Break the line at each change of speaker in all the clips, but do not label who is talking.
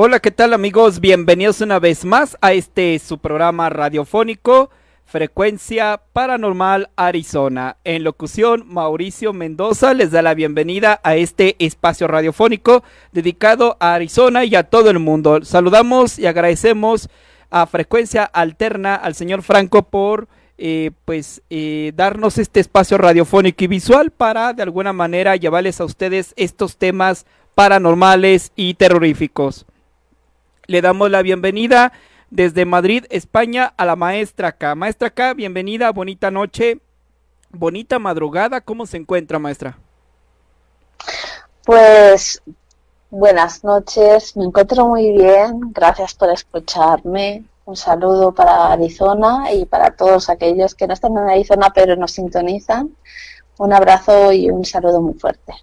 Hola, ¿qué tal amigos? Bienvenidos una vez más a este su programa radiofónico Frecuencia Paranormal Arizona. En locución, Mauricio Mendoza les da la bienvenida a este espacio radiofónico dedicado a Arizona y a todo el mundo. Saludamos y agradecemos a Frecuencia Alterna al señor Franco por eh, pues eh, darnos este espacio radiofónico y visual para de alguna manera llevarles a ustedes estos temas paranormales y terroríficos. Le damos la bienvenida desde Madrid, España, a la maestra K. Maestra K, bienvenida, bonita noche, bonita madrugada. ¿Cómo se encuentra, maestra?
Pues buenas noches, me encuentro muy bien, gracias por escucharme. Un saludo para Arizona y para todos aquellos que no están en Arizona pero nos sintonizan. Un abrazo y un saludo muy fuerte.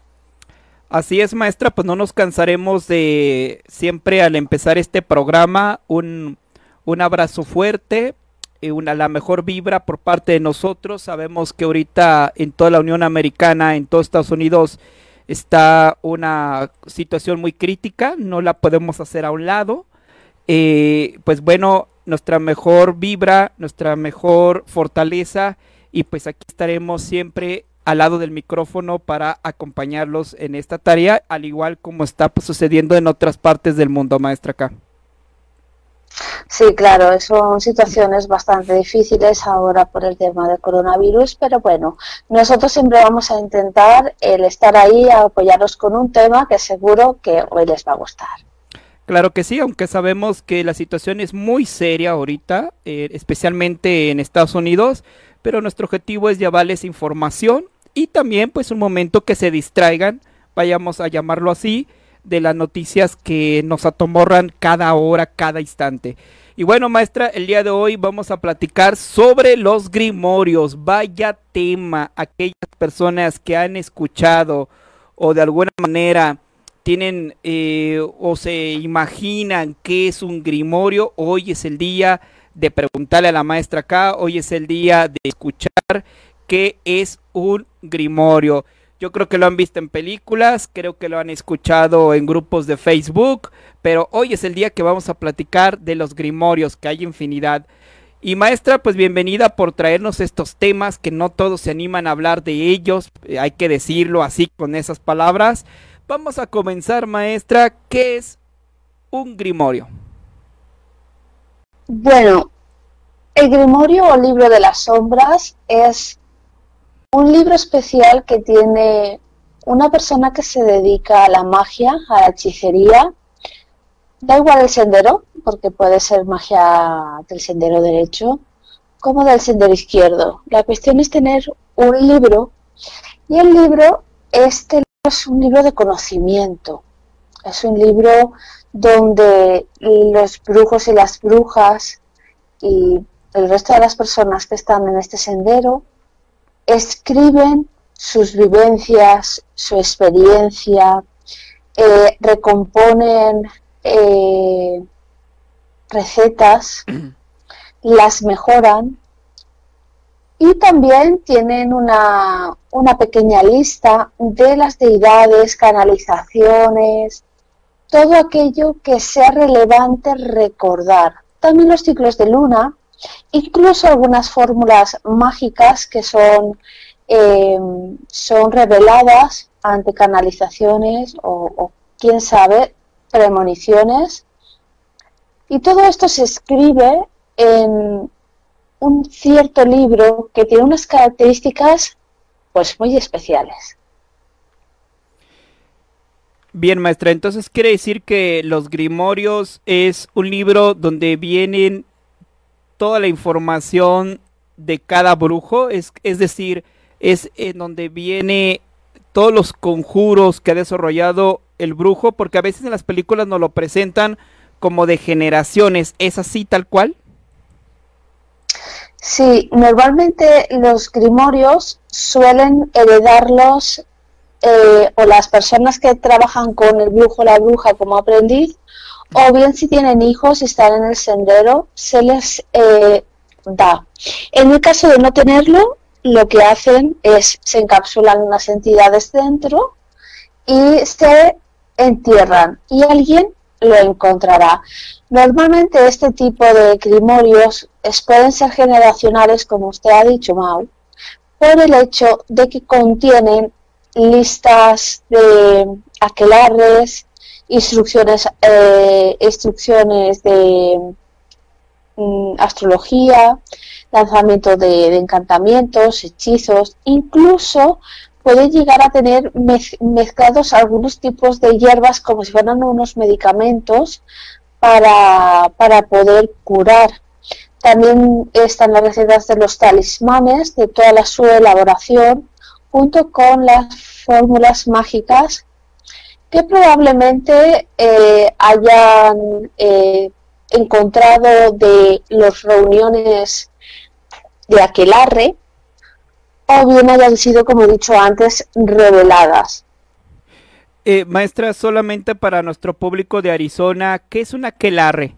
Así es, maestra, pues no nos cansaremos de siempre al empezar este programa un, un abrazo fuerte, y una, la mejor vibra por parte de nosotros. Sabemos que ahorita en toda la Unión Americana, en todos Estados Unidos, está una situación muy crítica, no la podemos hacer a un lado. Eh, pues bueno, nuestra mejor vibra, nuestra mejor fortaleza y pues aquí estaremos siempre al lado del micrófono para acompañarlos en esta tarea, al igual como está pues, sucediendo en otras partes del mundo, maestra acá.
Sí, claro, son situaciones bastante difíciles ahora por el tema del coronavirus, pero bueno, nosotros siempre vamos a intentar el estar ahí a apoyaros con un tema que seguro que hoy les va a gustar.
Claro que sí, aunque sabemos que la situación es muy seria ahorita, eh, especialmente en Estados Unidos, pero nuestro objetivo es llevarles información y también pues un momento que se distraigan, vayamos a llamarlo así, de las noticias que nos atomorran cada hora, cada instante. Y bueno, maestra, el día de hoy vamos a platicar sobre los grimorios. Vaya tema, aquellas personas que han escuchado o de alguna manera tienen eh, o se imaginan qué es un grimorio. Hoy es el día de preguntarle a la maestra acá, hoy es el día de escuchar qué es un grimorio. Yo creo que lo han visto en películas, creo que lo han escuchado en grupos de Facebook, pero hoy es el día que vamos a platicar de los grimorios, que hay infinidad. Y maestra, pues bienvenida por traernos estos temas que no todos se animan a hablar de ellos, eh, hay que decirlo así con esas palabras. Vamos a comenzar, maestra, ¿qué es un grimorio?
Bueno, el grimorio o libro de las sombras es un libro especial que tiene una persona que se dedica a la magia, a la hechicería. Da igual el sendero, porque puede ser magia del sendero derecho como del sendero izquierdo. La cuestión es tener un libro y el libro, este es un libro de conocimiento. Es un libro donde los brujos y las brujas y el resto de las personas que están en este sendero escriben sus vivencias, su experiencia, eh, recomponen eh, recetas, las mejoran y también tienen una, una pequeña lista de las deidades, canalizaciones, todo aquello que sea relevante recordar. También los ciclos de luna, incluso algunas fórmulas mágicas que son, eh, son reveladas ante canalizaciones o, o, quién sabe, premoniciones. Y todo esto se escribe en un cierto libro que tiene unas características pues muy especiales.
Bien, maestra, entonces quiere decir que Los Grimorios es un libro donde vienen toda la información de cada brujo, es, es decir, es en donde viene todos los conjuros que ha desarrollado el brujo, porque a veces en las películas nos lo presentan como de generaciones, ¿es así tal cual?
Sí, normalmente los grimorios suelen heredarlos eh, o las personas que trabajan con el brujo o la bruja como aprendiz, o bien si tienen hijos y están en el sendero, se les eh, da. En el caso de no tenerlo, lo que hacen es se encapsulan unas entidades dentro y se entierran y alguien lo encontrará. Normalmente este tipo de grimorios pueden ser generacionales, como usted ha dicho, Mau, por el hecho de que contienen listas de aquelarres, instrucciones, eh, instrucciones de mm, astrología, lanzamiento de, encantamientos, hechizos, incluso puede llegar a tener mezclados algunos tipos de hierbas como si fueran unos medicamentos para, para poder curar. También están las recetas de los talismanes, de toda la su elaboración, junto con las fórmulas mágicas que probablemente eh, hayan eh, encontrado de las reuniones de aquelarre o bien hayan sido, como he dicho antes, reveladas.
Eh, maestra, solamente para nuestro público de Arizona, ¿qué es un aquelarre?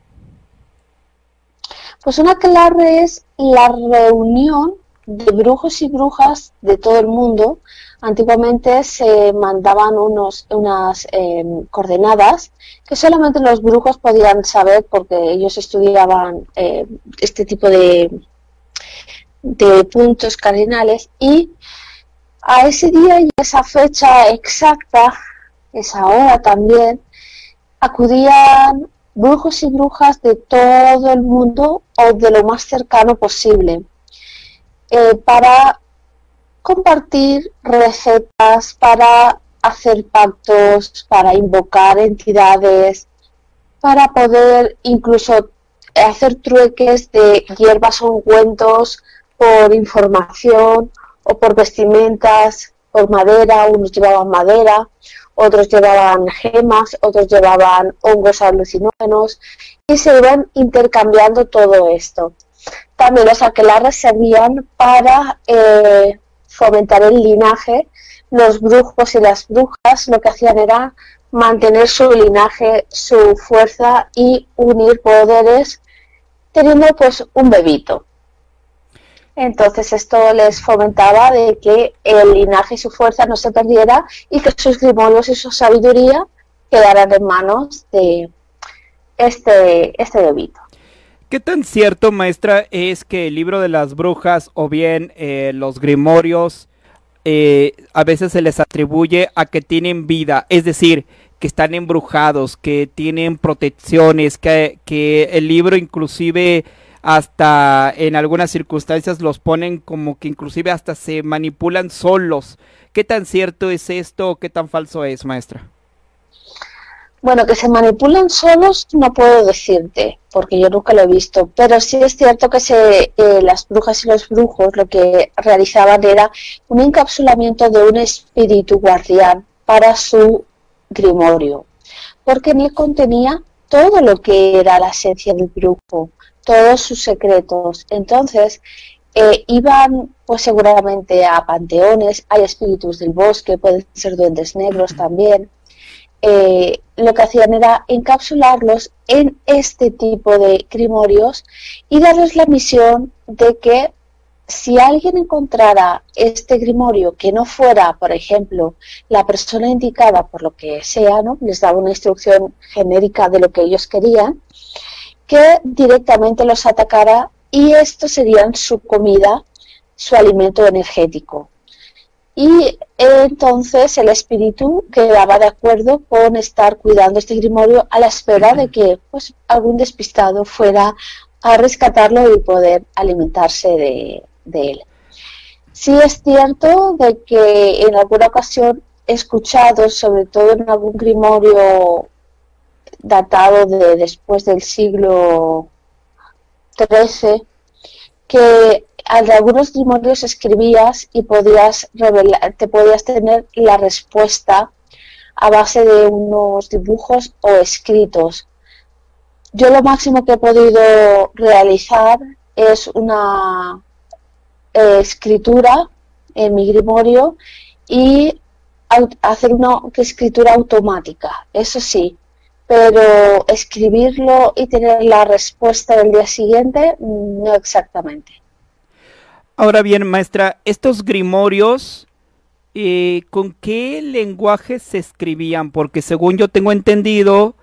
Pues un aquelarre es la reunión de brujos y brujas de todo el mundo. Antiguamente se mandaban unos, unas em, coordenadas que solamente los brujos podían saber porque ellos estudiaban eh, este tipo de, de puntos cardinales y a ese día y esa fecha exacta, esa hora también, acudían brujos y brujas de todo el mundo o de lo más cercano posible eh, para compartir recetas, para hacer pactos, para invocar entidades, para poder incluso hacer trueques de hierbas o ungüentos por información o por vestimentas, por madera, unos llevaban madera, otros llevaban gemas, otros llevaban hongos alucinógenos y se iban intercambiando todo esto. También los aquelarres servían para eh, fomentar el linaje. Los brujos y las brujas lo que hacían era mantener su linaje, su fuerza y unir poderes teniendo pues un bebito. Entonces esto les fomentaba de que el linaje y su fuerza no se perdiera y que sus grimorios y su sabiduría quedaran en manos de este, este bebito.
¿Qué tan cierto, maestra, es que el libro de las brujas o bien eh, los grimorios eh, a veces se les atribuye a que tienen vida? Es decir, que están embrujados, que tienen protecciones, que, que el libro inclusive hasta en algunas circunstancias los ponen como que inclusive hasta se manipulan solos. ¿Qué tan cierto es esto o qué tan falso es, maestra?
Bueno, que se manipulan solos no puedo decirte, porque yo nunca lo he visto, pero sí es cierto que se, eh, las brujas y los brujos lo que realizaban era un encapsulamiento de un espíritu guardián para su grimorio, porque en él contenía todo lo que era la esencia del brujo, todos sus secretos. Entonces, eh, iban pues seguramente a panteones, hay espíritus del bosque, pueden ser duendes negros también, eh, lo que hacían era encapsularlos en este tipo de grimorios y darles la misión de que si alguien encontrara este grimorio que no fuera, por ejemplo, la persona indicada por lo que sea, ¿no? les daba una instrucción genérica de lo que ellos querían, que directamente los atacara y esto serían su comida, su alimento energético y entonces el espíritu quedaba de acuerdo con estar cuidando este grimorio a la espera de que pues algún despistado fuera a rescatarlo y poder alimentarse de, él. Sí es cierto de que en alguna ocasión escuchado, sobre todo en algún grimorio datado de después del siglo XIII, que al algunos grimorios escribías y podías revelar, te podías tener la respuesta a base de unos dibujos o escritos. Yo lo máximo que he podido realizar es una eh, escritura en mi grimorio y hacer una escritura automática, eso sí, pero escribirlo y tener la respuesta del día siguiente, no exactamente.
Ahora bien, maestra, estos grimorios, eh, ¿con qué lenguaje se escribían? Porque según yo tengo entendido,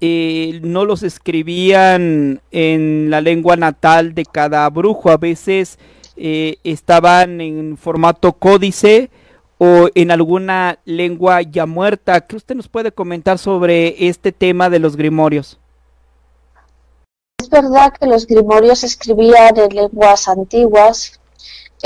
eh, no los escribían en la lengua natal de cada brujo, a veces eh, estaban en formato códice o en alguna lengua ya muerta. ¿Qué usted nos puede comentar sobre este tema de los grimorios?
Es verdad que los grimorios escribían en lenguas antiguas.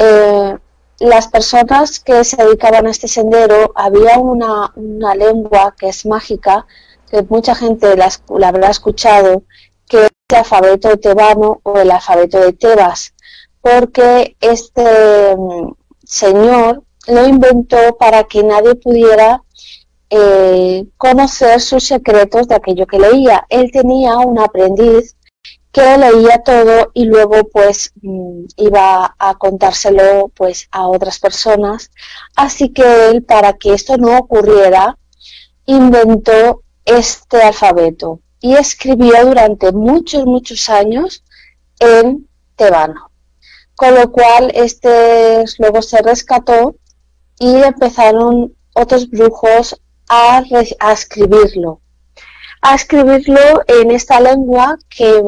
Eh, las personas que se dedicaban a este sendero, había una, lengua que es mágica, que mucha gente la, la habrá escuchado, que es el alfabeto tebano o el alfabeto de Tebas, porque este mm, señor lo inventó para que nadie pudiera eh, conocer sus secretos de aquello que leía. Él tenía un aprendiz leía todo y luego pues mm, iba a contárselo pues a otras personas. Así que él, para que esto no ocurriera, inventó este alfabeto y escribió durante muchos, muchos años en tebano. Con lo cual, este luego se rescató y empezaron otros brujos a, escribirlo, a escribirlo en esta lengua que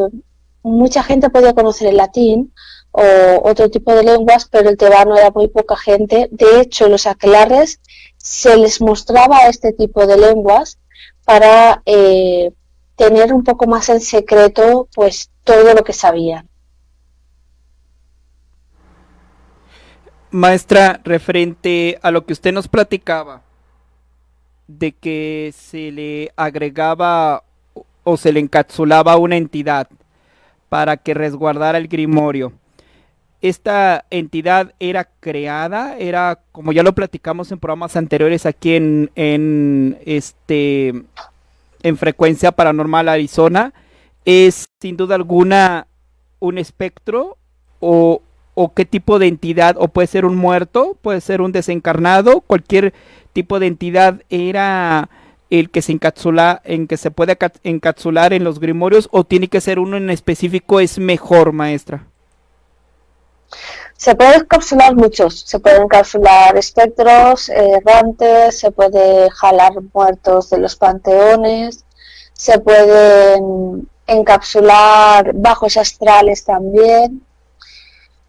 mucha gente podía conocer el latín o otro tipo de lenguas, pero el tebano era muy poca gente. De hecho, los aquelares se les mostraba este tipo de lenguas para eh, tener un poco más en secreto pues todo lo que sabían.
Maestra, referente a lo que usted nos platicaba, de que se le agregaba o se le encapsulaba una entidad para que resguardara el grimorio. Esta entidad era creada, era como ya lo platicamos en programas anteriores aquí en, en este en frecuencia paranormal Arizona, es sin duda alguna un espectro o, o qué tipo de entidad, o puede ser un muerto, puede ser un desencarnado, cualquier tipo de entidad era el que se encapsula, en que se puede encapsular en los grimorios, o tiene que ser uno en específico, es mejor, maestra.
Se puede encapsular muchos, se pueden encapsular espectros, errantes, se puede jalar muertos de los panteones, se pueden encapsular bajos astrales también,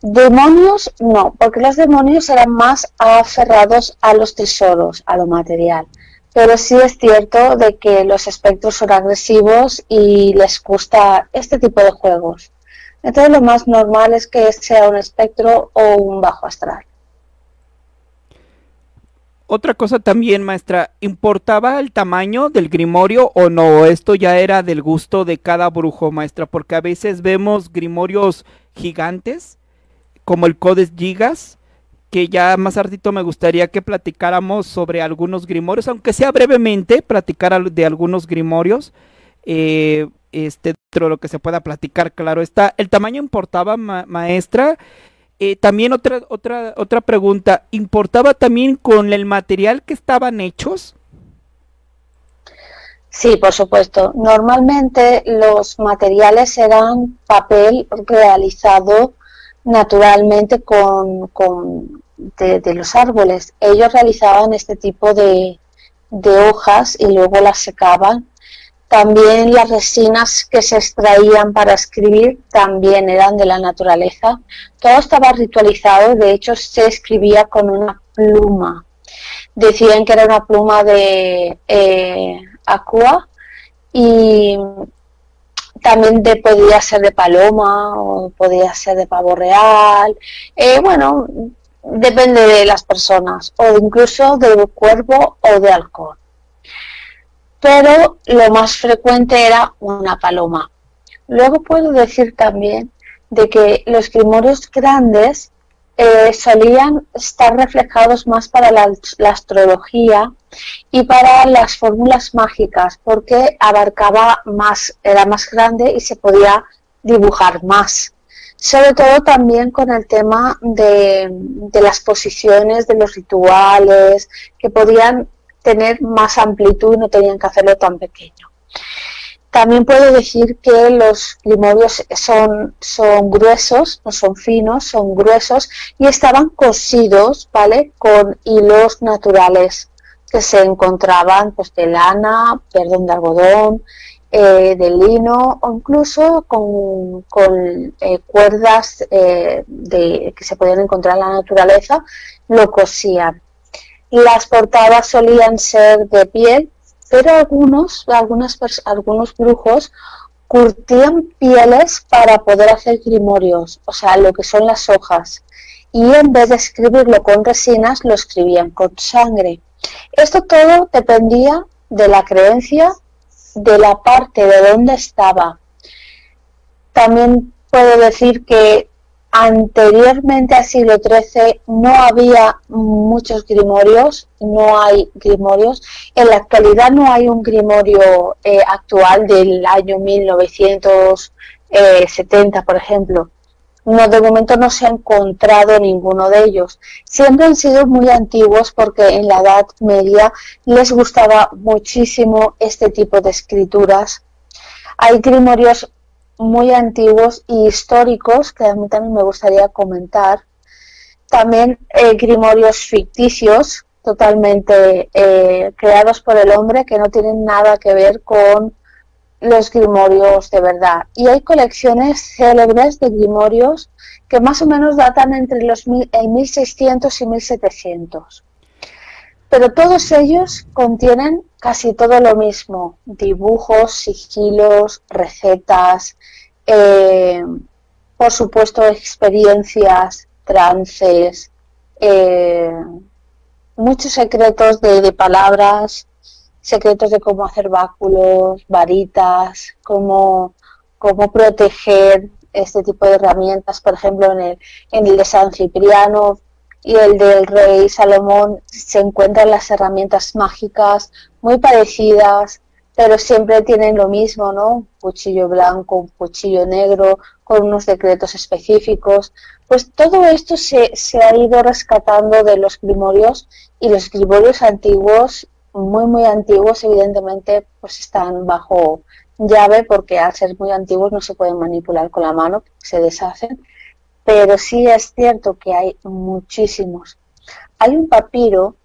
Demonios no, porque los demonios eran más aferrados a los tesoros, a lo material. Pero sí es cierto de que los espectros son agresivos y les gusta este tipo de juegos. Entonces lo más normal es que sea un espectro o un bajo astral.
Otra cosa también, maestra, ¿importaba el tamaño del grimorio o no? Esto ya era del gusto de cada brujo, maestra, porque a veces vemos grimorios gigantes como el Codes Gigas, que ya más tardito me gustaría que platicáramos sobre algunos grimorios, aunque sea brevemente, platicar de algunos grimorios. Eh, este, dentro de lo que se pueda platicar, claro está. ¿El tamaño importaba, maestra? Eh, también otra, otra, otra pregunta, ¿importaba también con el material que estaban hechos?
Sí, por supuesto. Normalmente los materiales eran papel realizado naturalmente con, con de, los árboles. Ellos realizaban este tipo de, de hojas y luego las secaban. También las resinas que se extraían para escribir también eran de la naturaleza. Todo estaba ritualizado, de hecho se escribía con una pluma. Decían que era una pluma de eh, aqua y también de, podía ser de paloma o podía ser de pavo real. Eh, bueno, depende de las personas, o incluso del cuervo o de alcohol. Pero lo más frecuente era una paloma. Luego puedo decir también de que los grimorios grandes eh, solían estar reflejados más para la, astrología y para las fórmulas mágicas, porque abarcaba más, era más grande y se podía dibujar más. Sobre todo también con el tema de, de las posiciones, de los rituales, que podían tener más amplitud y no tenían que hacerlo tan pequeño. También puedo decir que los limorios son, son gruesos, no son finos, son gruesos y estaban cosidos, ¿vale? Con hilos naturales que se encontraban pues de lana, perdón, de algodón, eh, de lino o incluso con, eh, cuerdas eh, que se podían encontrar en la naturaleza, lo cosían. Las portadas solían ser de piel pero algunos, algunos brujos curtían pieles para poder hacer grimorios, o sea, lo que son las hojas, y en vez de escribirlo con resinas, lo escribían con sangre. Esto todo dependía de la creencia, de la parte de donde estaba. También puedo decir que Anteriormente al siglo XIII no había muchos grimorios, no hay grimorios. En la actualidad no hay un grimorio eh, actual del año 1970, por ejemplo. No, de momento no se ha encontrado ninguno de ellos. Siempre han sido muy antiguos porque en la Edad Media les gustaba muchísimo este tipo de escrituras. Hay grimorios muy antiguos y históricos que a mí también me gustaría comentar. También eh, grimorios ficticios totalmente eh, creados por el hombre que no tienen nada que ver con los grimorios de verdad. Y hay colecciones célebres de grimorios que más o menos datan entre los el 1600 y 1700. Pero todos ellos contienen casi todo lo mismo, dibujos, sigilos, recetas, eh, por supuesto experiencias, trances, eh, muchos secretos de, palabras, secretos de cómo hacer báculos, varitas, cómo, cómo proteger este tipo de herramientas, por ejemplo, en el, en el de San Cipriano y el del rey Salomón se encuentran las herramientas mágicas muy parecidas, pero siempre tienen lo mismo, ¿no? Un cuchillo blanco, un cuchillo negro, con unos decretos específicos. Pues todo esto se, se ha ido rescatando de los grimorios y los grimorios antiguos, muy, muy antiguos, evidentemente, pues están bajo llave porque al ser muy antiguos no se pueden manipular con la mano, se deshacen. Pero sí es cierto que hay muchísimos. Hay un papiro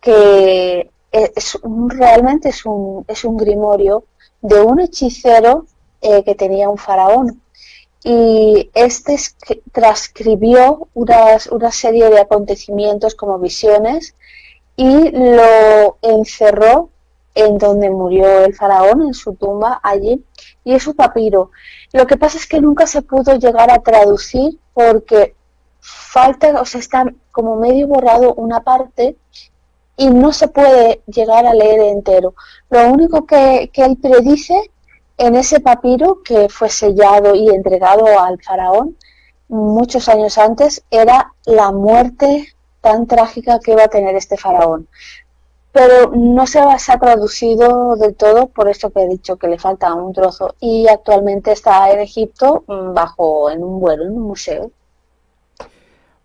que es realmente es un, es un grimorio de un hechicero eh, que tenía un faraón. Y este transcribió unas, una serie de acontecimientos como visiones y lo encerró en donde murió el faraón, en su tumba allí, y es un papiro. Lo que pasa es que nunca se pudo llegar a traducir porque falta, o sea, está como medio borrado una parte y no se puede llegar a leer entero. Lo único que, él predice en ese papiro que fue sellado y entregado al faraón muchos años antes era la muerte tan trágica que iba a tener este faraón. Pero no se ha traducido del todo, por eso que he dicho que le falta un trozo. Y actualmente está en Egipto mm, bajo en un vuelo, en un museo.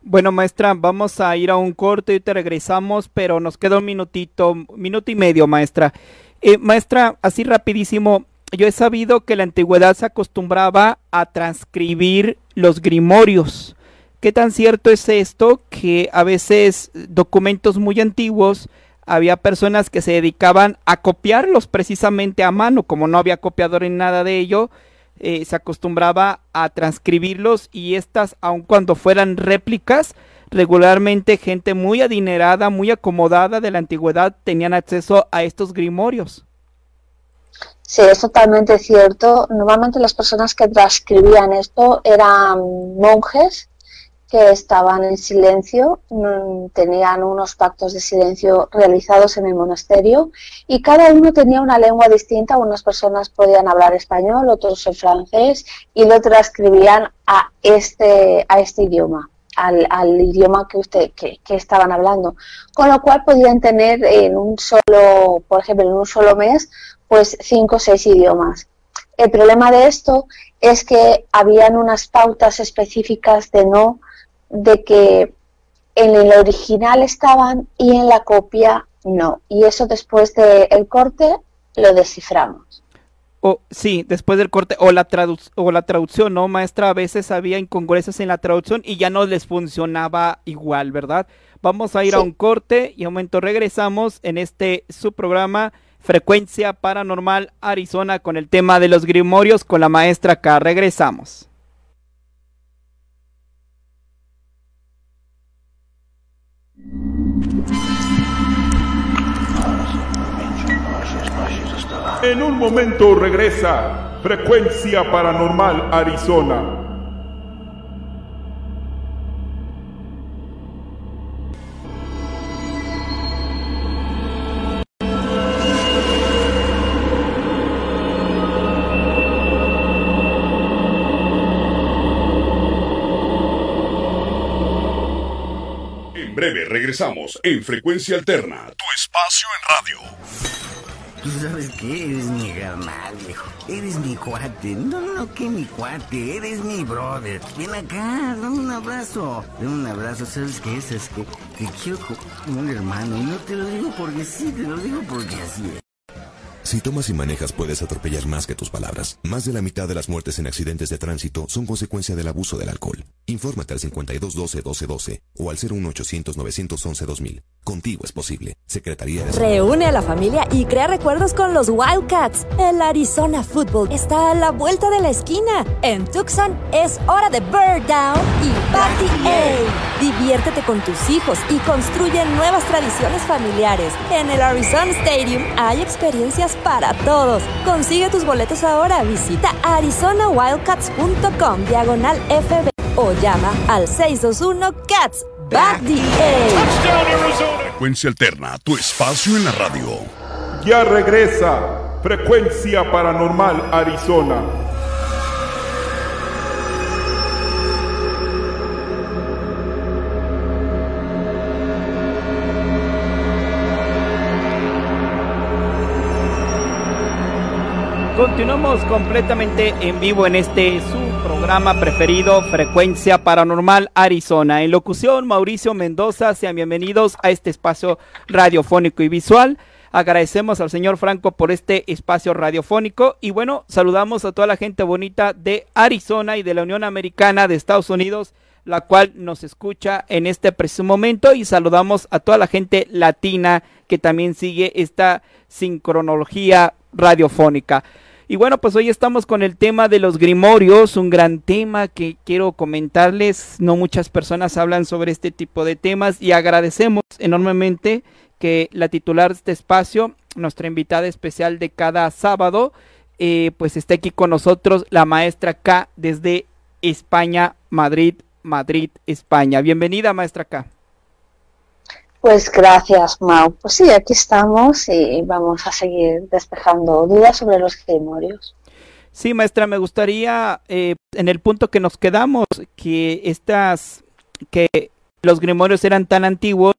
Bueno, maestra, vamos a ir a un corte y te regresamos, pero nos queda un minutito, minuto y medio, maestra. Eh, maestra, así rapidísimo, yo he sabido que la antigüedad se acostumbraba a transcribir los grimorios. ¿Qué tan cierto es esto que a veces documentos muy antiguos había personas que se dedicaban a copiarlos precisamente a mano, como no había copiador en nada de ello, eh, se acostumbraba a transcribirlos y estas, aun cuando fueran réplicas, regularmente gente muy adinerada, muy acomodada de la antigüedad tenían acceso a estos grimorios.
Sí, es totalmente cierto. Normalmente las personas que transcribían esto eran monjes que estaban en silencio, mm, tenían unos pactos de silencio realizados en el monasterio y cada uno tenía una lengua distinta. Unas personas podían hablar español, otros en francés y lo transcribían a este, a este idioma. Al, idioma que usted que, estaban hablando con lo cual podían tener en un solo por ejemplo en un solo mes pues cinco o seis idiomas el problema de esto es que habían unas pautas específicas de no de que en el original estaban y en la copia no. Y eso después del corte lo desciframos.
O, sí, después del corte o la, o la traducción, ¿no, maestra? A veces había incongruencias en la traducción y ya no les funcionaba igual, ¿verdad? Vamos a ir a un corte y a un momento regresamos en este su programa Frecuencia Paranormal Arizona con el tema de los grimorios con la maestra K. Regresamos.
En un momento regresa Frecuencia Paranormal Arizona.
Regresamos en Frecuencia Alterna, tu espacio en radio.
¿Tú sabes qué? Eres mi hermano, viejo. Eres mi cuate. No, no, no, que mi cuate. Eres mi brother. Ven acá, dame un abrazo. Dame un abrazo. ¿Sabes qué es? Es que te quiero como un hermano. Y no te lo digo porque sí, te lo digo porque así es.
Si tomas y manejas puedes atropellar más que tus palabras. Más de la mitad de las muertes en accidentes de tránsito son consecuencia del abuso del alcohol. Infórmate al 5212-1212 o al 01800-911-2000. Contigo es posible. Secretaría de
Reúne a la familia y crea recuerdos con los Wildcats. El Arizona Football está a la vuelta de la esquina. En Tucson es hora de Bird Down y Party A. Diviértete con tus hijos y construye nuevas tradiciones familiares. En el Arizona Stadium hay experiencias para todos. Consigue tus boletos ahora. Visita arizonawildcats.com diagonal FB o llama al 621 Cats Back the
Frecuencia alterna, tu espacio en la radio.
Ya regresa Frecuencia Paranormal Arizona.
Continuamos completamente en vivo en este su programa preferido, Frecuencia Paranormal Arizona. En locución, Mauricio Mendoza, sean bienvenidos a este espacio radiofónico y visual. Agradecemos al señor Franco por este espacio radiofónico y bueno, saludamos a toda la gente bonita de Arizona y de la Unión Americana de Estados Unidos, la cual nos escucha en este preciso momento y saludamos a toda la gente latina que también sigue esta sincronología radiofónica. Y bueno, pues hoy estamos con el tema de los grimorios, un gran tema que quiero comentarles. No muchas personas hablan sobre este tipo de temas y agradecemos enormemente que la titular de este espacio, nuestra invitada especial de cada sábado, eh, pues esté aquí con nosotros, la maestra K desde España, Madrid, Madrid, España. Bienvenida, maestra K.
Pues gracias, Mau. Pues sí, aquí estamos y vamos a seguir despejando dudas sobre los grimorios.
Sí, maestra, me gustaría, eh, en el punto que nos quedamos, que estas, que los grimorios eran tan antiguos,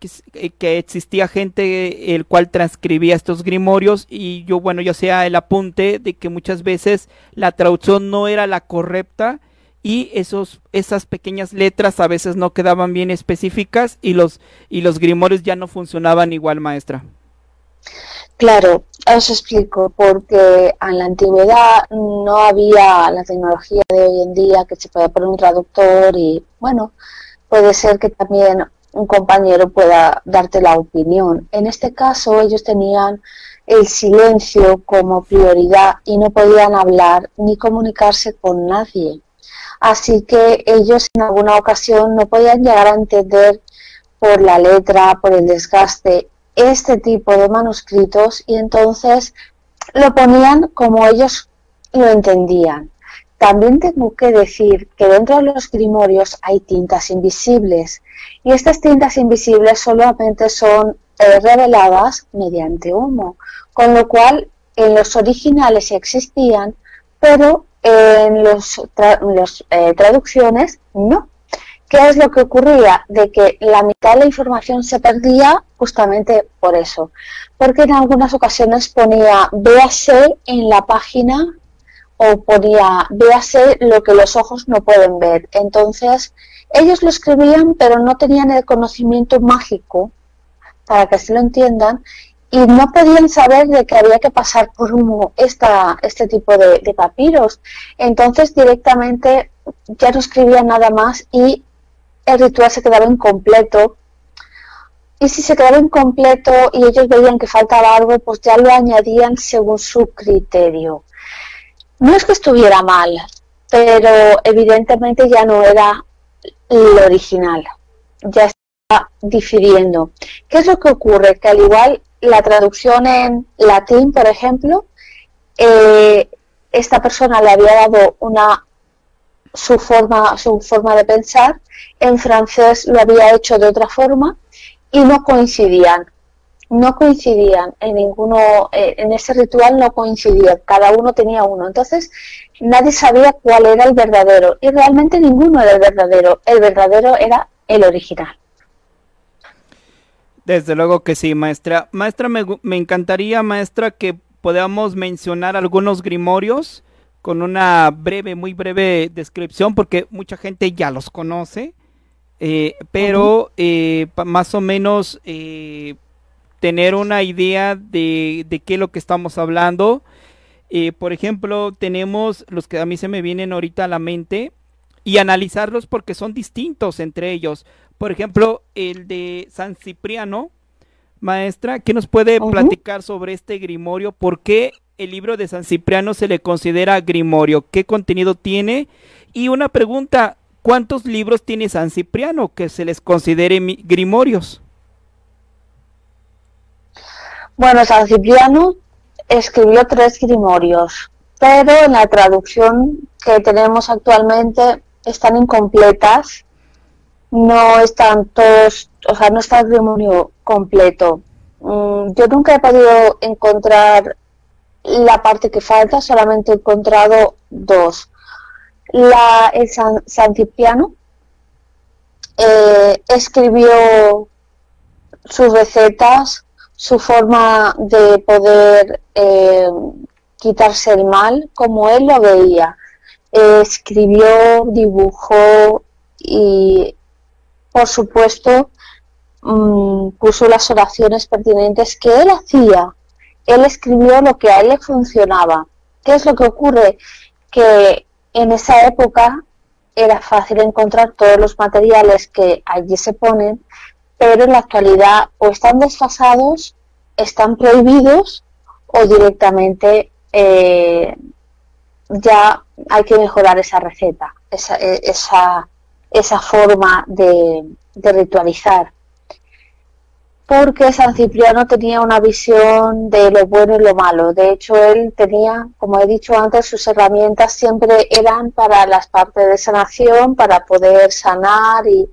que, eh, existía gente el cual transcribía estos grimorios y yo, bueno, yo hacía el apunte de que muchas veces la traducción no era la correcta y esos, esas pequeñas letras a veces no quedaban bien específicas y los, y los grimorios ya no funcionaban igual, maestra.
Claro, os explico, porque en la antigüedad no había la tecnología de hoy en día que se pueda poner un traductor y bueno, puede ser que también un compañero pueda darte la opinión. En este caso ellos tenían el silencio como prioridad y no podían hablar ni comunicarse con nadie así que ellos en alguna ocasión no podían llegar a entender por la letra, por el desgaste, este tipo de manuscritos y entonces lo ponían como ellos lo entendían. también tengo que decir que dentro de los grimorios hay tintas invisibles y estas tintas invisibles solamente son eh, reveladas mediante humo, con lo cual en los originales existían, pero en las los, eh, traducciones no. ¿Qué es lo que ocurría? De que la mitad de la información se perdía justamente por eso. Porque en algunas ocasiones ponía véase en la página o ponía véase lo que los ojos no pueden ver. Entonces, ellos lo escribían, pero no tenían el conocimiento mágico, para que se lo entiendan, y no podían saber de que había que pasar por humo esta, este tipo de, de papiros. Entonces, directamente ya no escribían nada más y el ritual se quedaba incompleto. Y si se quedaba incompleto y ellos veían que faltaba algo, pues ya lo añadían según su criterio. No es que estuviera mal, pero evidentemente ya no era lo original. Ya está difiriendo. ¿Qué es lo que ocurre? Que al igual la traducción en latín, por ejemplo, eh, esta persona le había dado una su forma, su forma de pensar, en francés lo había hecho de otra forma y no coincidían. No coincidían en ninguno, eh, en ese ritual no coincidían, cada uno tenía uno. Entonces nadie sabía cuál era el verdadero y realmente ninguno era el verdadero. El verdadero era el original.
Desde luego que sí, maestra. Maestra, me, me encantaría, maestra, que podamos mencionar algunos grimorios con una breve, muy breve descripción, porque mucha gente ya los conoce, eh, pero eh, más o menos eh, tener una idea de, de, qué es lo que estamos hablando. por ejemplo, tenemos los que a mí se me vienen ahorita a la mente y analizarlos porque son distintos entre ellos. Por ejemplo, el de San Cipriano, maestra, ¿qué nos puede platicar sobre este grimorio? ¿Por qué el libro de San Cipriano se le considera grimorio? ¿Qué contenido tiene? Y una pregunta, ¿cuántos libros tiene San Cipriano que se les considere grimorios?
Bueno, San Cipriano escribió tres grimorios, pero en la traducción que tenemos actualmente están incompletas, no están todos, o sea, no está el grimorio completo. Mm, yo nunca he podido encontrar la parte que falta, solamente he encontrado dos. La, el San, Cipriano eh, escribió sus recetas, su forma de poder eh, quitarse el mal como él lo veía. escribió, dibujó y, por supuesto, mm, puso las oraciones pertinentes que él hacía él escribió lo que a él le funcionaba. ¿Qué es lo que ocurre? Que en esa época era fácil encontrar todos los materiales que allí se ponen, pero en la actualidad o están desfasados, están prohibidos o directamente eh, ya hay que mejorar esa receta, esa, esa, esa forma de, ritualizar porque San Cipriano tenía una visión de lo bueno y lo malo. De hecho, él tenía, como he dicho antes, sus herramientas siempre eran para las partes de sanación, para poder sanar y,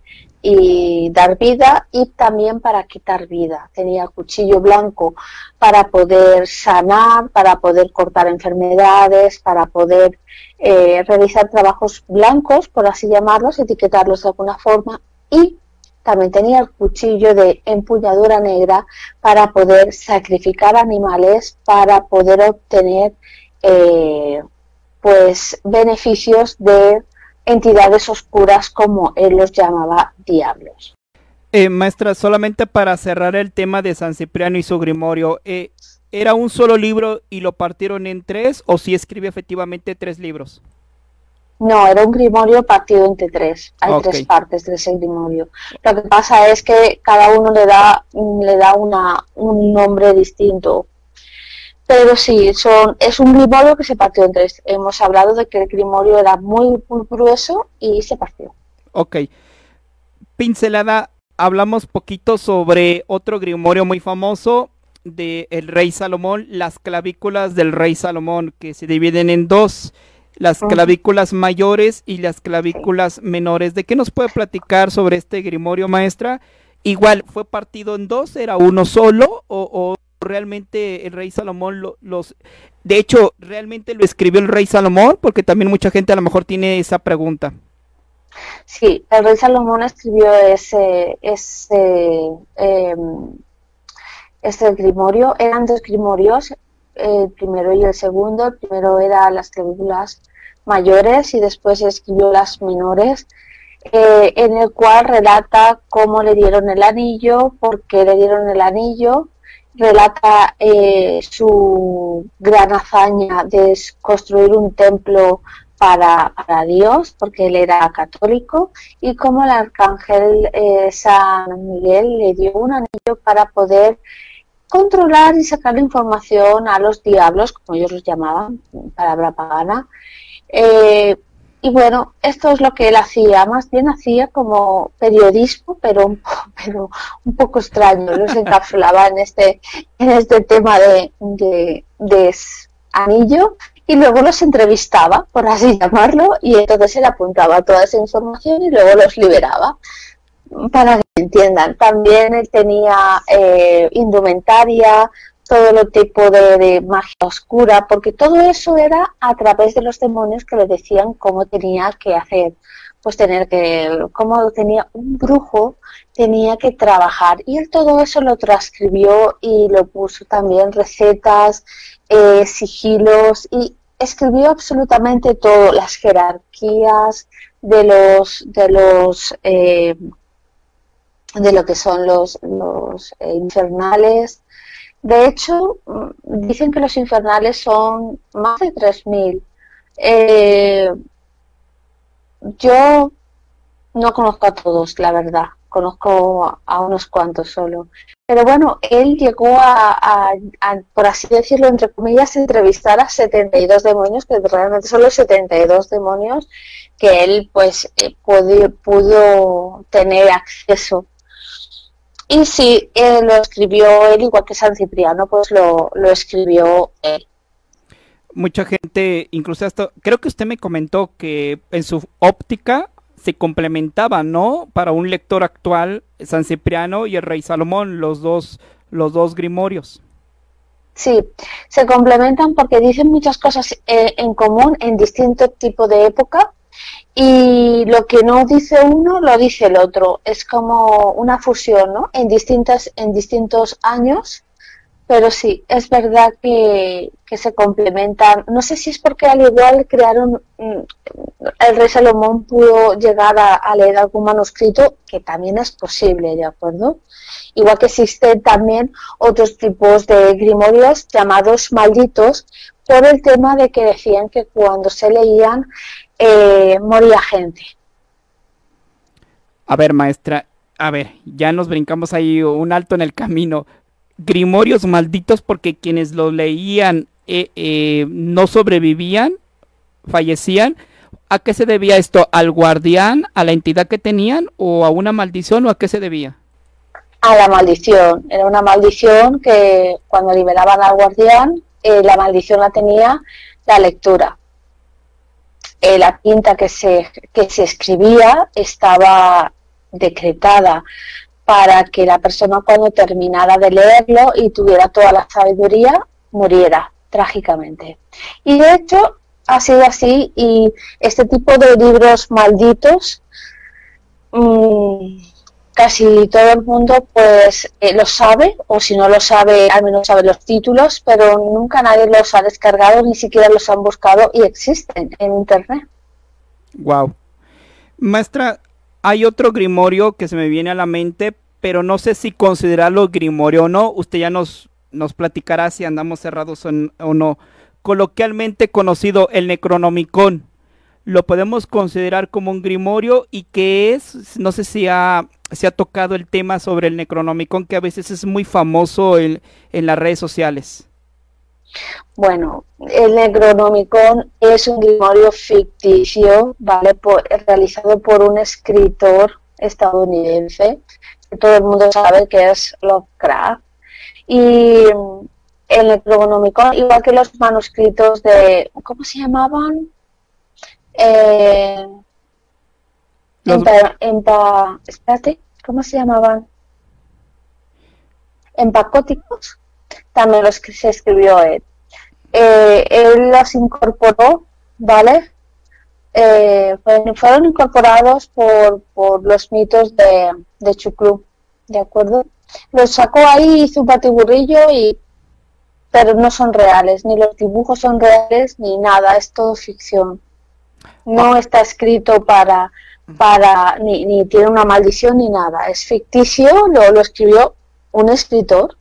dar vida y también para quitar vida. Tenía cuchillo blanco para poder sanar, para poder cortar enfermedades, para poder eh, realizar trabajos blancos, por así llamarlos, etiquetarlos de alguna forma y también tenía el cuchillo de empuñadura negra para poder sacrificar animales, para poder obtener eh, pues beneficios de entidades oscuras como él los llamaba diablos.
Eh, maestra, solamente para cerrar el tema de San Cipriano y su grimorio, eh, ¿era un solo libro y lo partieron en tres o si escribe efectivamente tres libros?
No, era un grimorio partido entre tres. Hay tres partes de ese grimorio. Lo que pasa es que cada uno le da, le da una, un nombre distinto. Pero sí, son, es un grimorio que se partió en tres. Hemos hablado de que el grimorio era muy, grueso y se partió.
Ok. Pincelada, hablamos poquito sobre otro grimorio muy famoso de el rey Salomón, las clavículas del rey Salomón, que se dividen en dos las clavículas mayores y las clavículas menores. ¿De qué nos puede platicar sobre este grimorio, maestra? Igual, ¿fue partido en dos? ¿Era uno solo? ¿O, realmente el rey Salomón los... De hecho, ¿realmente lo escribió el rey Salomón? Porque también mucha gente a lo mejor tiene esa pregunta.
Sí, el rey Salomón escribió ese, ese, em, este grimorio. Eran dos grimorios, el primero y el segundo. El primero era las clavículas mayores y después escribió las menores, eh, en el cual relata cómo le dieron el anillo, por qué le dieron el anillo, relata eh, su gran hazaña de construir un templo para, Dios, porque él era católico, y cómo el arcángel eh, San Miguel le dio un anillo para poder controlar y sacar información a los diablos, como ellos los llamaban, palabra pagana. Eh, y bueno, esto es lo que él hacía, más bien hacía como periodismo, pero un, pero un poco extraño, los encapsulaba en este, en este tema de, de, de anillo. Y luego los entrevistaba, por así llamarlo, y entonces él apuntaba toda esa información y luego los liberaba para que entiendan. También él tenía eh, indumentaria, todo lo tipo de, magia oscura, porque todo eso era a través de los demonios que le decían cómo tenía que hacer, pues tener que, cómo tenía un brujo, tenía que trabajar. Y él todo eso lo transcribió y lo puso también recetas, eh, sigilos y escribió absolutamente todo, las jerarquías de los, de los, eh, de lo que son los, los eh, infernales. De hecho, mm, dicen que los infernales son más de 3.000. Eh, yo no conozco a todos, la verdad. Conozco a unos cuantos solo. Pero bueno, él llegó a, por así decirlo, entre comillas, entrevistar a 72 demonios, que realmente son los 72 demonios que él pues eh, pudo, pudo tener acceso y sí, eh, lo escribió él, igual que San Cipriano, pues lo, lo escribió él.
Mucha gente, incluso hasta, creo que usted me comentó que en su óptica se complementaba, ¿no? Para un lector actual, San Cipriano y el Rey Salomón, los dos, los dos grimorios.
Sí, se complementan porque dicen muchas cosas eh, en común en distinto tipo de época y lo que no dice uno lo dice el otro. Es como una fusión, ¿no? En, distintas, en distintos años, pero sí, es verdad que, se complementan. No sé si es porque al igual crearon, mm, el rey Salomón pudo llegar a, leer algún manuscrito, que también es posible, ¿de acuerdo? Igual que existen también otros tipos de grimorios llamados malditos, por el tema de que decían que cuando se leían eh, moría gente.
A ver, maestra, a ver, ya nos brincamos ahí un alto en el camino. Grimorios malditos porque quienes lo leían eh, eh, no sobrevivían, fallecían. ¿A qué se debía esto? ¿Al guardián, a la entidad que tenían o a una maldición o a qué se debía?
A la maldición. Era una maldición que cuando liberaban al guardián, la maldición la tenía la lectura. Eh, la tinta que se, que se escribía estaba decretada para que la persona cuando terminara de leerlo y tuviera toda la sabiduría, muriera trágicamente. Y de hecho ha sido así y este tipo de libros malditos mmm, casi todo el mundo pues eh, lo sabe o si no lo sabe al menos sabe los títulos pero nunca nadie los ha descargado ni siquiera los han buscado y existen en internet.
Wow maestra hay otro grimorio que se me viene a la mente pero no sé si considerarlo grimorio o no. Usted ya nos nos platicará si andamos cerrados o no. Coloquialmente conocido el Necronomicon. Lo podemos considerar como un grimorio y que es, no sé si ha, se ha tocado el tema sobre el Necronomicon, que a veces es muy famoso en, las redes sociales.
Bueno, el Necronomicon es un grimorio ficticio, ¿vale? realizado por un escritor estadounidense, que todo el mundo sabe que es Lovecraft. Y el Necronomicon, igual que los manuscritos de, ¿cómo se llamaban? eh,
Los-
empa- espérate, ¿cómo se llamaban? Empacóticos, también los que se escribió él. Eh, él los incorporó, ¿vale? Eh, fueron, fueron incorporados por, por los mitos de, de Chucrú, ¿de acuerdo? Los sacó ahí, hizo un batiburrillo y pero no son reales, ni los dibujos son reales, ni nada, es todo ficción. No está escrito para, para ni, ni tiene una maldición ni nada, es ficticio, lo, lo escribió un escritor.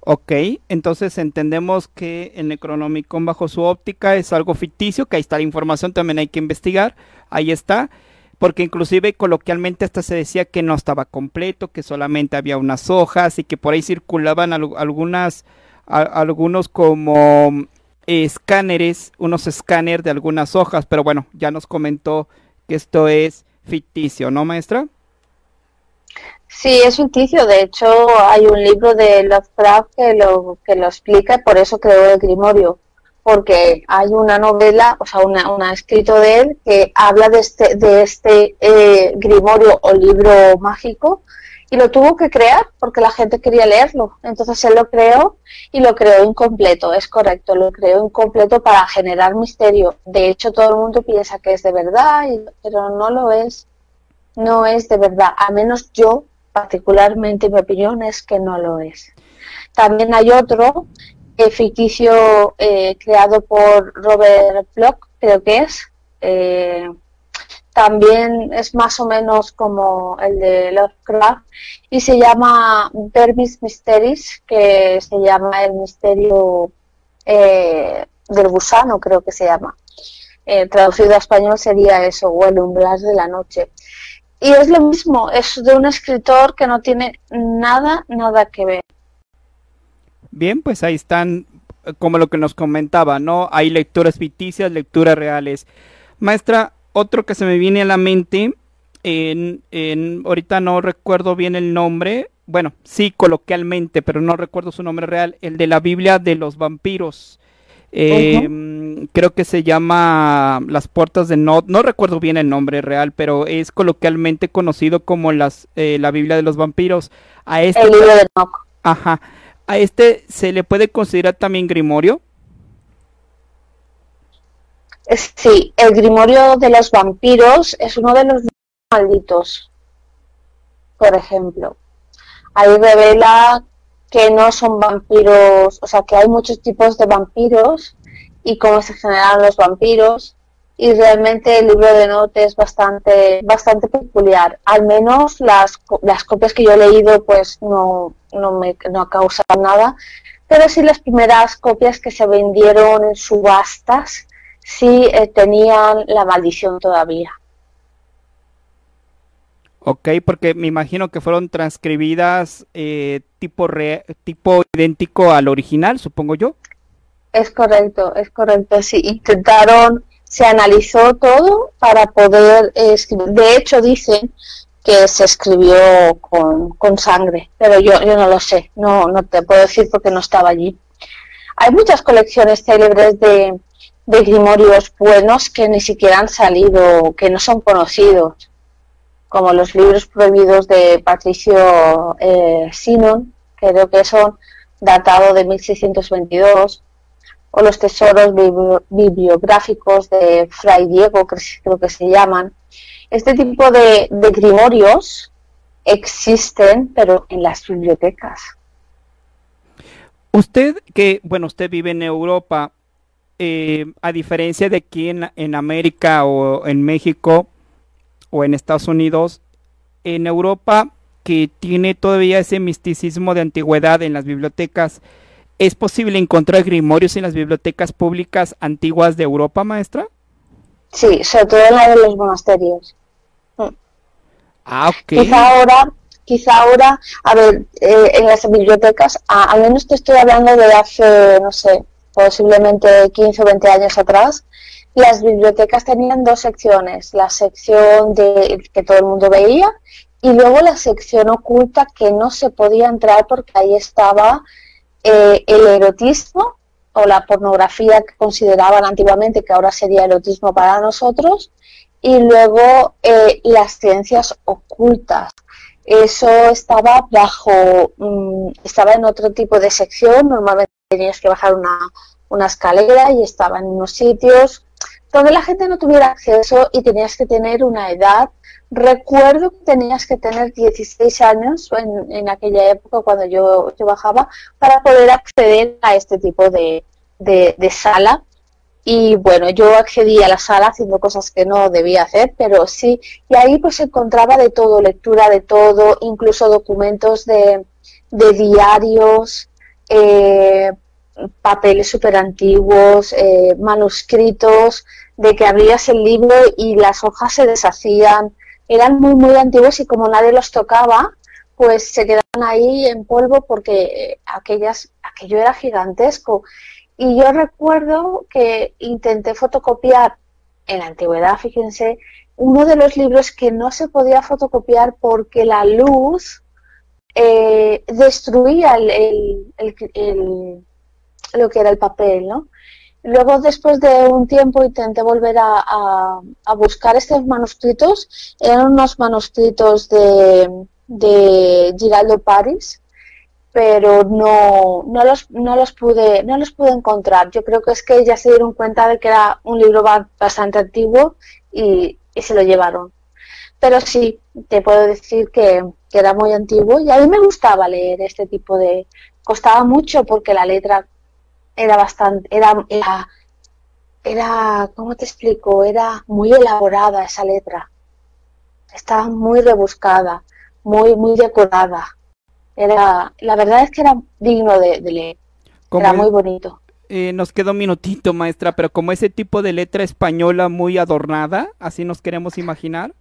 Ok, entonces entendemos que el Necronomicon bajo su óptica es algo ficticio, que ahí está la información, también hay que investigar, ahí está, porque inclusive coloquialmente hasta se decía que no estaba completo, que solamente había unas hojas y que por ahí circulaban al- algunas, algunos como escáneres, unos escáneres de algunas hojas, pero bueno, ya nos comentó que esto es ficticio, ¿no, maestra?
Sí, es ficticio, de hecho hay un libro de Lovecraft que lo, que lo explica por eso creó el Grimorio, porque hay una novela, o sea, una, una escrito de él que habla de este, de este eh, Grimorio o libro mágico y lo tuvo que crear porque la gente quería leerlo. Entonces él lo creó y lo creó incompleto, es correcto, lo creó incompleto para generar misterio. De hecho, todo el mundo piensa que es de verdad, pero no lo es. No es de verdad, a menos yo, particularmente, mi opinión es que no lo es. También hay otro eh, ficticio eh, creado por Robert Bloch, creo que es. eh, también es más o menos como el de Lovecraft y se llama Vermis Mysteries, que se llama el misterio eh, del gusano, creo que se llama. Eh, traducido a español sería eso, o el umbral de la noche. Y es lo mismo, es de un escritor que no tiene nada, nada que ver.
Bien, pues ahí están, como lo que nos comentaba, ¿no? Hay lecturas ficticias, lecturas reales. Maestra, otro que se me viene a la mente, en, en- ahorita no recuerdo bien el nombre, bueno, sí coloquialmente, pero no recuerdo su nombre real, el de la Biblia de los vampiros. Eh, mm, Creo que se llama Las Puertas de Nod, no recuerdo bien el nombre real, pero es coloquialmente conocido como las, eh, la Biblia de los vampiros. A este,
El libro de.
Ajá. A este se le puede considerar también Grimorio.
Sí, el Grimorio de los vampiros es uno de los malditos, por ejemplo. Ahí revela que no son vampiros, o sea, que hay muchos tipos de vampiros y cómo se generan los vampiros. Y realmente el libro de Note es bastante, bastante peculiar. Al menos las, las copias que yo he leído, pues no, no me no causan nada. Pero sí las primeras copias que se vendieron en subastas, sí eh, tenían la maldición todavía.
Ok, porque me imagino que fueron transcribidas eh, tipo, re- tipo idéntico al original, supongo yo.
Es correcto, es correcto. Sí, intentaron, se analizó todo para poder eh, escribir. De hecho, dicen que se escribió con, con sangre, pero yo, yo no lo sé, no, no te puedo decir porque no estaba allí. Hay muchas colecciones célebres de, de grimorios buenos que ni siquiera han salido, que no son conocidos, como los libros prohibidos de Patricio eh, Sinon, creo que son datados de 1622 o los tesoros bibli- bibliográficos de Fray Diego, creo que se llaman. Este tipo de, de grimorios existen, pero en las bibliotecas.
Usted que, bueno, usted vive en Europa, eh, a diferencia de aquí en, en América o en México o en Estados Unidos, en Europa que tiene todavía ese misticismo de antigüedad en las bibliotecas, ¿es posible encontrar grimorios en las bibliotecas públicas antiguas de Europa, maestra?
Sí, sobre todo en la de los monasterios.
Ah, ok.
Quizá ahora, quizá ahora, a ver, eh, en las bibliotecas, al menos te estoy hablando de hace, no sé, posiblemente 15 o 20 años atrás, las bibliotecas tenían dos secciones, la sección de que todo el mundo veía y luego la sección oculta que no se podía entrar porque ahí estaba eh, el erotismo o la pornografía que consideraban antiguamente que ahora sería erotismo para nosotros y luego eh, las ciencias ocultas. Eso estaba bajo, mm, estaba en otro tipo de sección, normalmente tenías que bajar una, escalera y estaba en unos sitios donde la gente no tuviera acceso y tenías que tener una edad. Recuerdo que tenías que tener 16 años en, en aquella época cuando yo, yo, bajaba para poder acceder a este tipo de, de sala y bueno, yo accedí a la sala haciendo cosas que no debía hacer, pero sí, y ahí pues encontraba de todo, lectura de todo, incluso documentos de, de diarios, eh, papeles súper antiguos, eh, manuscritos, de que abrías el libro y las hojas se deshacían, eran muy, muy antiguos y como nadie los tocaba, pues se quedaban ahí en polvo porque aquellas, aquello era gigantesco y yo recuerdo que intenté fotocopiar en la antigüedad, fíjense, uno de los libros que no se podía fotocopiar porque la luz eh, destruía el, lo que era el papel, ¿no? Luego, después de un tiempo, intenté volver a, buscar estos manuscritos. Eran unos manuscritos de, de Giraldo Paris, pero no, no, los, no, los pude, no los pude encontrar. Yo creo que es que ya se dieron cuenta de que era un libro bastante antiguo y, se lo llevaron. Pero sí, te puedo decir que, era muy antiguo y a mí me gustaba leer este tipo de... Costaba mucho porque la letra era bastante... Era, era, era ¿cómo te explico? Era muy elaborada esa letra. Estaba muy rebuscada, muy, muy decorada era, la verdad es que era digno de, leer. Era muy bonito.
Eh, nos quedó un minutito, maestra, pero como ese tipo de letra española muy adornada, así nos queremos imaginar.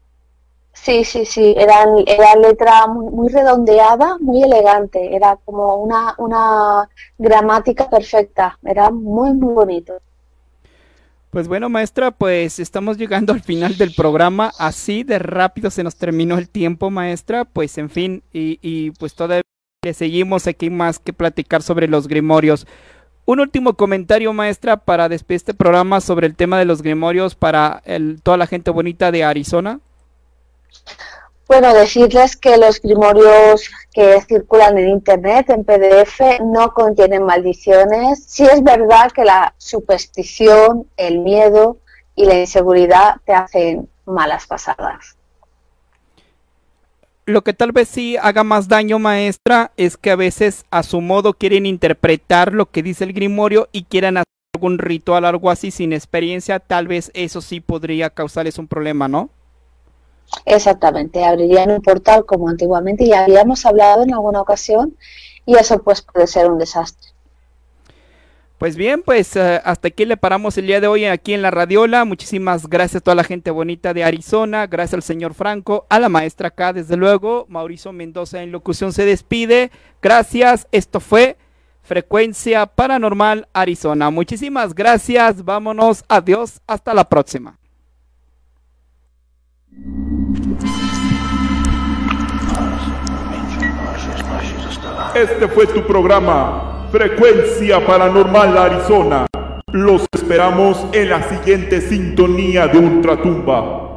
Sí, sí, sí, era, era letra muy, redondeada, muy elegante, era como una, una gramática perfecta, era muy, muy bonito.
Pues bueno, maestra, pues estamos llegando al final del programa. Así de rápido se nos terminó el tiempo, maestra. Pues en fin, y, y pues todavía seguimos aquí más que platicar sobre los grimorios. Un último comentario, maestra, para despedir este programa sobre el tema de los grimorios para el, toda la gente bonita de Arizona.
Bueno, decirles que los grimorios que circulan en Internet, en PDF, no contienen maldiciones. Sí es verdad que la superstición, el miedo y la inseguridad te hacen malas pasadas.
Lo que tal vez sí haga más daño, maestra, es que a veces a su modo quieren interpretar lo que dice el grimorio y quieran hacer algún ritual, algo así sin experiencia. Tal vez eso sí podría causarles un problema, ¿no?
Exactamente, abrirían un portal como antiguamente y habíamos hablado en alguna ocasión y eso pues puede ser un desastre.
Pues bien, pues eh, hasta aquí le paramos el día de hoy aquí en la Radiola. Muchísimas gracias a toda la gente bonita de Arizona, gracias al señor Franco, a la maestra acá, desde luego. Mauricio Mendoza en locución se despide. Gracias, esto fue Frecuencia Paranormal Arizona. Muchísimas gracias, vámonos, adiós, hasta la próxima.
Este fue tu programa, Frecuencia Paranormal Arizona. Los esperamos en la siguiente sintonía de Ultratumba.